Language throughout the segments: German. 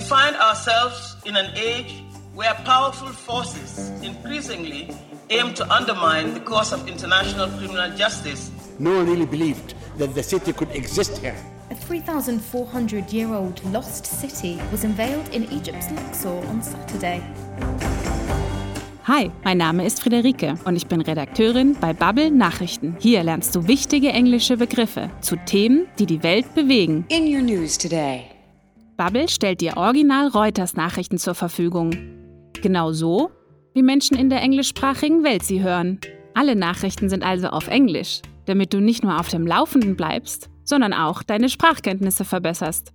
find ourselves in an age where powerful forces increasingly aim to undermine the cause of international criminal justice. No one really believed that the city could exist here. A 3,400 year old lost city was unveiled in Egypt's Luxor on Saturday. Hi, mein Name ist Friederike und ich bin Redakteurin bei Bubble Nachrichten. Hier lernst du wichtige englische Begriffe zu Themen, die die Welt bewegen. In your news today. Bubble stellt dir original Reuters Nachrichten zur Verfügung. Genau so, wie Menschen in der englischsprachigen Welt sie hören. Alle Nachrichten sind also auf Englisch, damit du nicht nur auf dem Laufenden bleibst, sondern auch deine Sprachkenntnisse verbesserst.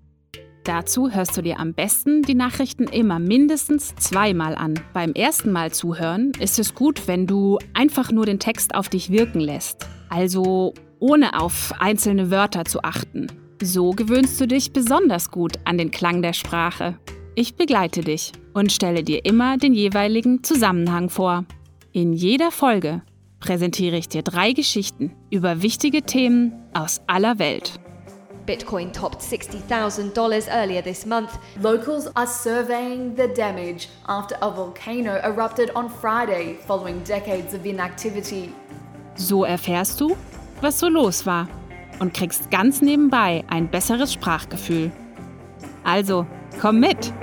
Dazu hörst du dir am besten die Nachrichten immer mindestens zweimal an. Beim ersten Mal zuhören ist es gut, wenn du einfach nur den Text auf dich wirken lässt. Also ohne auf einzelne Wörter zu achten. So gewöhnst du dich besonders gut an den Klang der Sprache. Ich begleite dich und stelle dir immer den jeweiligen Zusammenhang vor. In jeder Folge präsentiere ich dir drei Geschichten über wichtige Themen aus aller Welt. Bitcoin topped $60,000 earlier this month. Locals are surveying the damage after a volcano erupted on Friday following decades of inactivity. So erfährst du, was so los war und kriegst ganz nebenbei ein besseres Sprachgefühl. Also, komm mit!